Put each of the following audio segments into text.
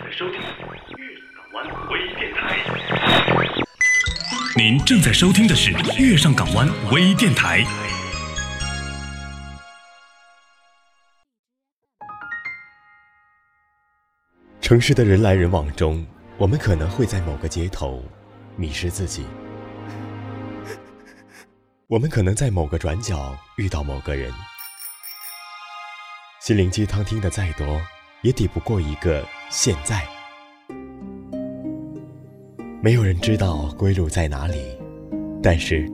在收听月港湾微电台。您正在收听的是月上港湾微电台。城市的人来人往中，我们可能会在某个街头迷失自己。我们可能在某个转角遇到某个人，心灵鸡汤听的再多，也抵不过一个现在。没有人知道归路在哪里，但是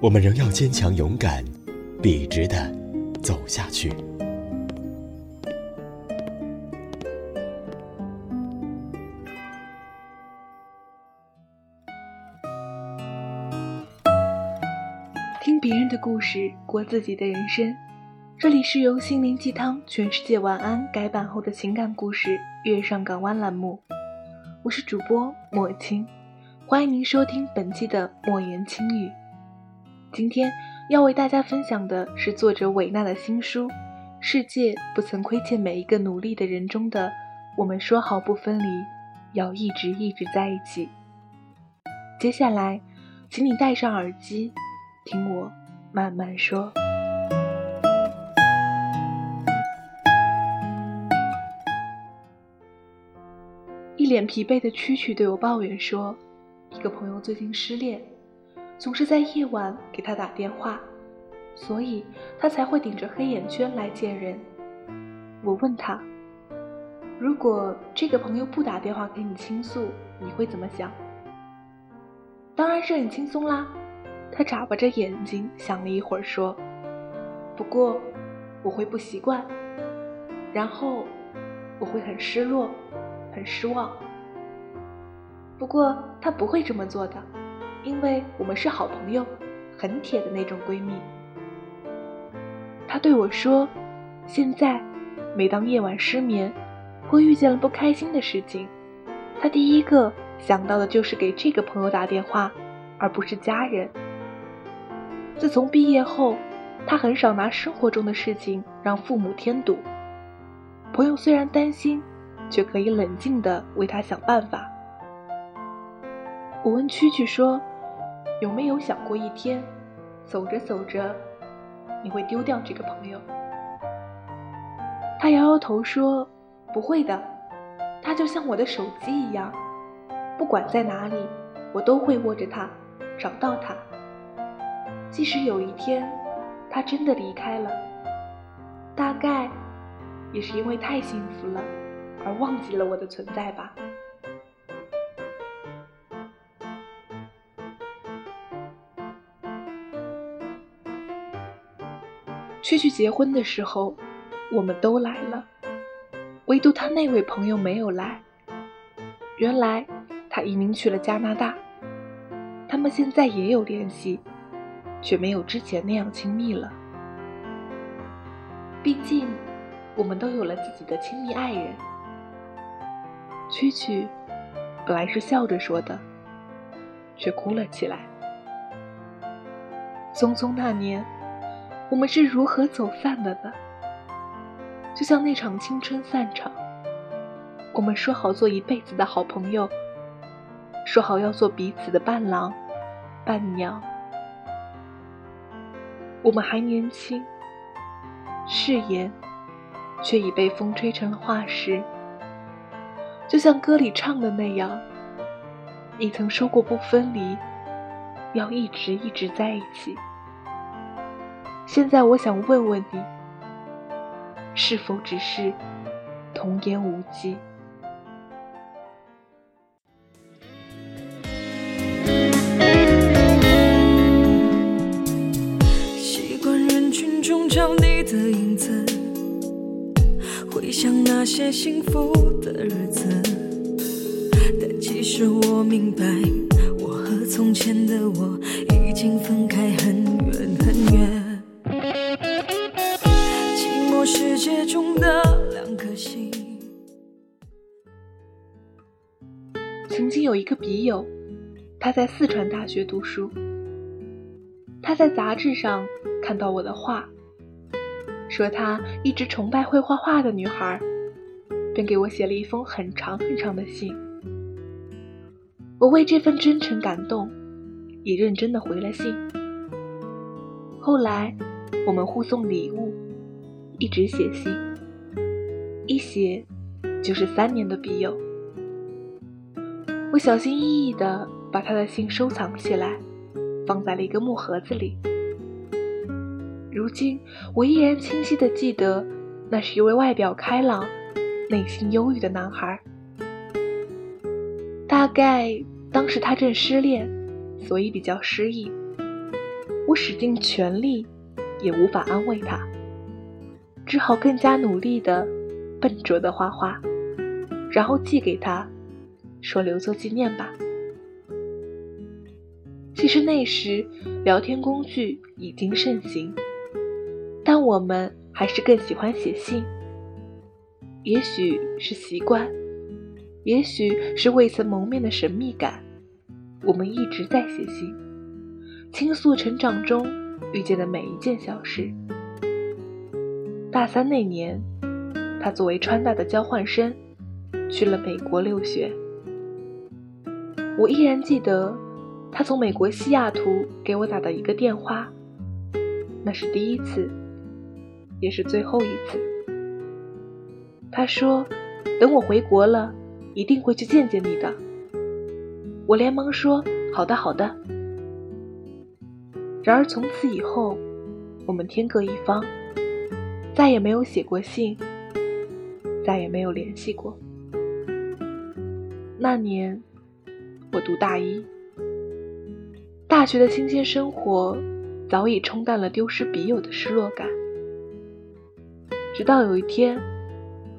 我们仍要坚强勇敢，笔直的走下去。听别人的故事，过自己的人生。这里是由心灵鸡汤、全世界晚安改版后的情感故事《月上港湾》栏目。我是主播莫青，欢迎您收听本期的莫言轻语。今天要为大家分享的是作者韦娜的新书《世界不曾亏欠每一个努力的人》中的“我们说好不分离，要一直一直在一起”。接下来，请你戴上耳机。听我慢慢说。一脸疲惫的蛐蛐对我抱怨说：“一个朋友最近失恋，总是在夜晚给他打电话，所以他才会顶着黑眼圈来见人。”我问他：“如果这个朋友不打电话给你倾诉，你会怎么想？”当然是很轻松啦。他眨巴着眼睛，想了一会儿，说：“不过我会不习惯，然后我会很失落，很失望。不过他不会这么做的，因为我们是好朋友，很铁的那种闺蜜。”他对我说：“现在，每当夜晚失眠，或遇见了不开心的事情，他第一个想到的就是给这个朋友打电话，而不是家人。”自从毕业后，他很少拿生活中的事情让父母添堵。朋友虽然担心，却可以冷静的为他想办法。我问蛐蛐说：“有没有想过一天，走着走着，你会丢掉这个朋友？”他摇摇头说：“不会的，他就像我的手机一样，不管在哪里，我都会握着它，找到它。”即使有一天，他真的离开了，大概也是因为太幸福了，而忘记了我的存在吧。蛐蛐结婚的时候，我们都来了，唯独他那位朋友没有来。原来他移民去了加拿大，他们现在也有联系。却没有之前那样亲密了。毕竟，我们都有了自己的亲密爱人。蛐蛐本来是笑着说的，却哭了起来。匆匆那年，我们是如何走散的呢？就像那场青春散场，我们说好做一辈子的好朋友，说好要做彼此的伴郎、伴娘。我们还年轻，誓言却已被风吹成了化石。就像歌里唱的那样，你曾说过不分离，要一直一直在一起。现在我想问问你，是否只是童言无忌？习惯人群中找你的影子，回想那些幸福的日子，明白，我和从前的我已经分开很远很远。寂寞世界中的两颗心。曾经有一个笔友，他在四川大学读书，他在杂志上看到我的画，说他一直崇拜会画画的女孩。便给我写了一封很长很长的信。我为这份真诚感动，也认真的回了信。后来，我们互送礼物，一直写信，一写就是三年的笔友。我小心翼翼地把他的信收藏起来，放在了一个木盒子里。如今，我依然清晰地记得，那是一位外表开朗、内心忧郁的男孩。大概当时他正失恋，所以比较失意。我使尽全力，也无法安慰他，只好更加努力的、笨拙的画画，然后寄给他，说留作纪念吧。其实那时聊天工具已经盛行，但我们还是更喜欢写信。也许是习惯，也许是未曾谋面的神秘感，我们一直在写信。倾诉成长中遇见的每一件小事。大三那年，他作为川大的交换生去了美国留学。我依然记得他从美国西雅图给我打的一个电话，那是第一次，也是最后一次。他说：“等我回国了，一定会去见见你的。”我连忙说：“好的，好的。”然而从此以后，我们天各一方，再也没有写过信，再也没有联系过。那年我读大一，大学的新鲜生活早已冲淡了丢失笔友的失落感。直到有一天，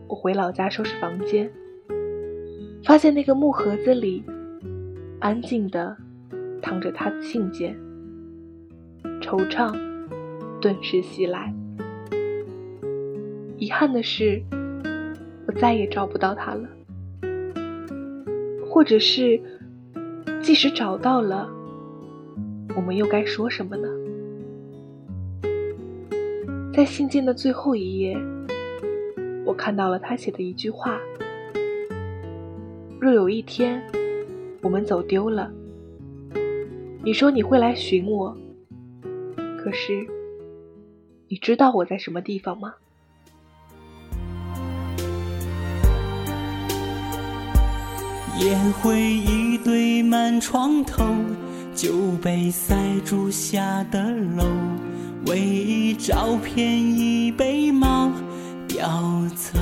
我回老家收拾房间，发现那个木盒子里安静的躺着他的信件。惆怅顿时袭来。遗憾的是，我再也找不到他了。或者是，即使找到了，我们又该说什么呢？在信件的最后一页，我看到了他写的一句话：“若有一天我们走丢了，你说你会来寻我。”可是，你知道我在什么地方吗？烟灰已堆满床头，酒杯塞住下的楼，唯一照片已被猫叼走。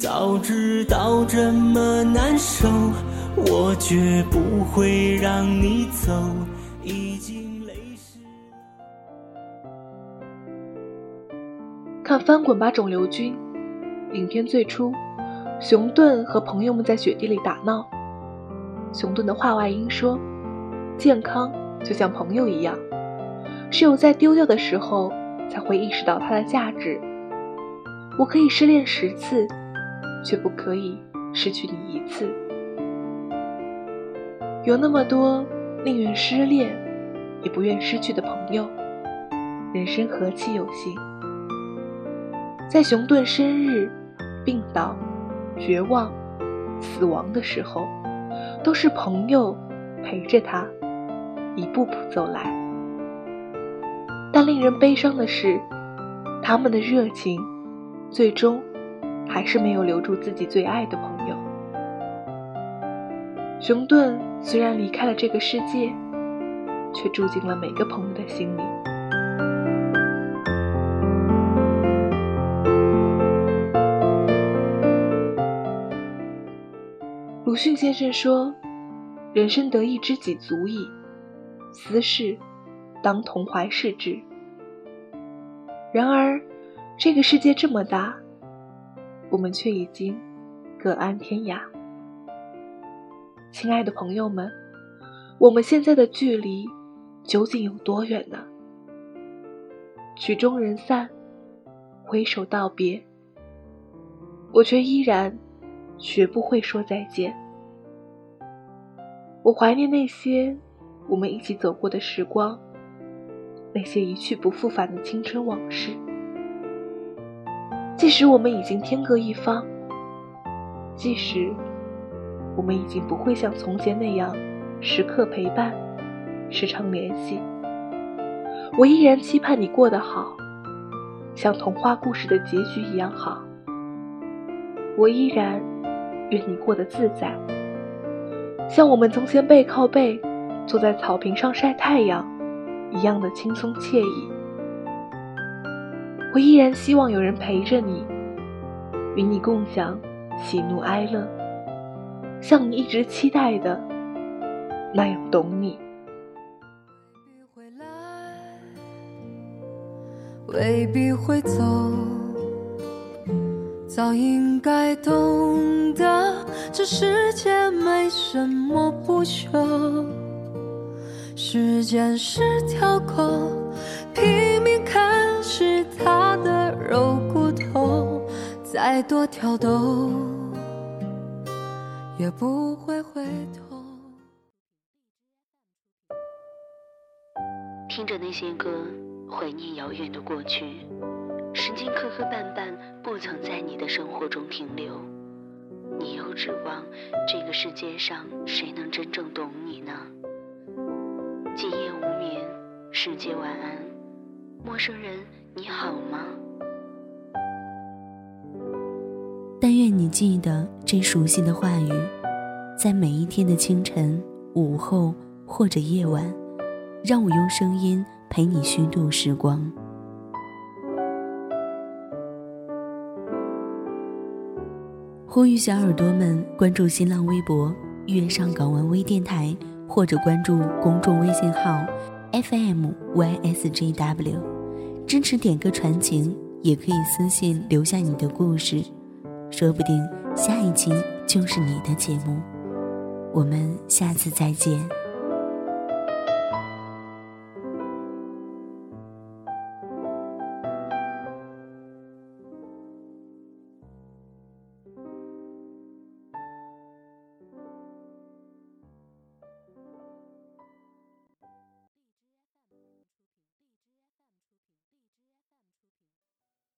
早知道这么难受，我绝不会让你走。看《翻滚吧，肿瘤君》影片最初，熊顿和朋友们在雪地里打闹。熊顿的话外音说：“健康就像朋友一样，只有在丢掉的时候才会意识到它的价值。我可以失恋十次，却不可以失去你一次。有那么多宁愿失恋，也不愿失去的朋友，人生何其有幸！”在熊顿生日、病倒、绝望、死亡的时候，都是朋友陪着他一步步走来。但令人悲伤的是，他们的热情最终还是没有留住自己最爱的朋友。熊顿虽然离开了这个世界，却住进了每个朋友的心里。鲁迅先生说：“人生得一知己足矣，私事当同怀视之。”然而，这个世界这么大，我们却已经各安天涯。亲爱的朋友们，我们现在的距离究竟有多远呢？曲终人散，挥手道别，我却依然。学不会说再见。我怀念那些我们一起走过的时光，那些一去不复返的青春往事。即使我们已经天各一方，即使我们已经不会像从前那样时刻陪伴、时常联系，我依然期盼你过得好，像童话故事的结局一样好。我依然愿你过得自在，像我们从前背靠背坐在草坪上晒太阳一样的轻松惬意。我依然希望有人陪着你，与你共享喜怒哀乐，像你一直期待的那样懂你。未必会走，早应该懂得，这世界没什么不朽。时间是条狗，再多挑逗，也不会回头。听着那些歌。怀念遥远的过去，时间磕磕绊绊，不曾在你的生活中停留。你又指望这个世界上谁能真正懂你呢？今夜无眠，世界晚安，陌生人你好吗？但愿你记得这熟悉的话语，在每一天的清晨、午后或者夜晚，让我用声音。陪你虚度时光。呼吁小耳朵们关注新浪微博“月上港湾微电台”，或者关注公众微信号 “FMYSJW”，支持点歌传情，也可以私信留下你的故事，说不定下一期就是你的节目。我们下次再见。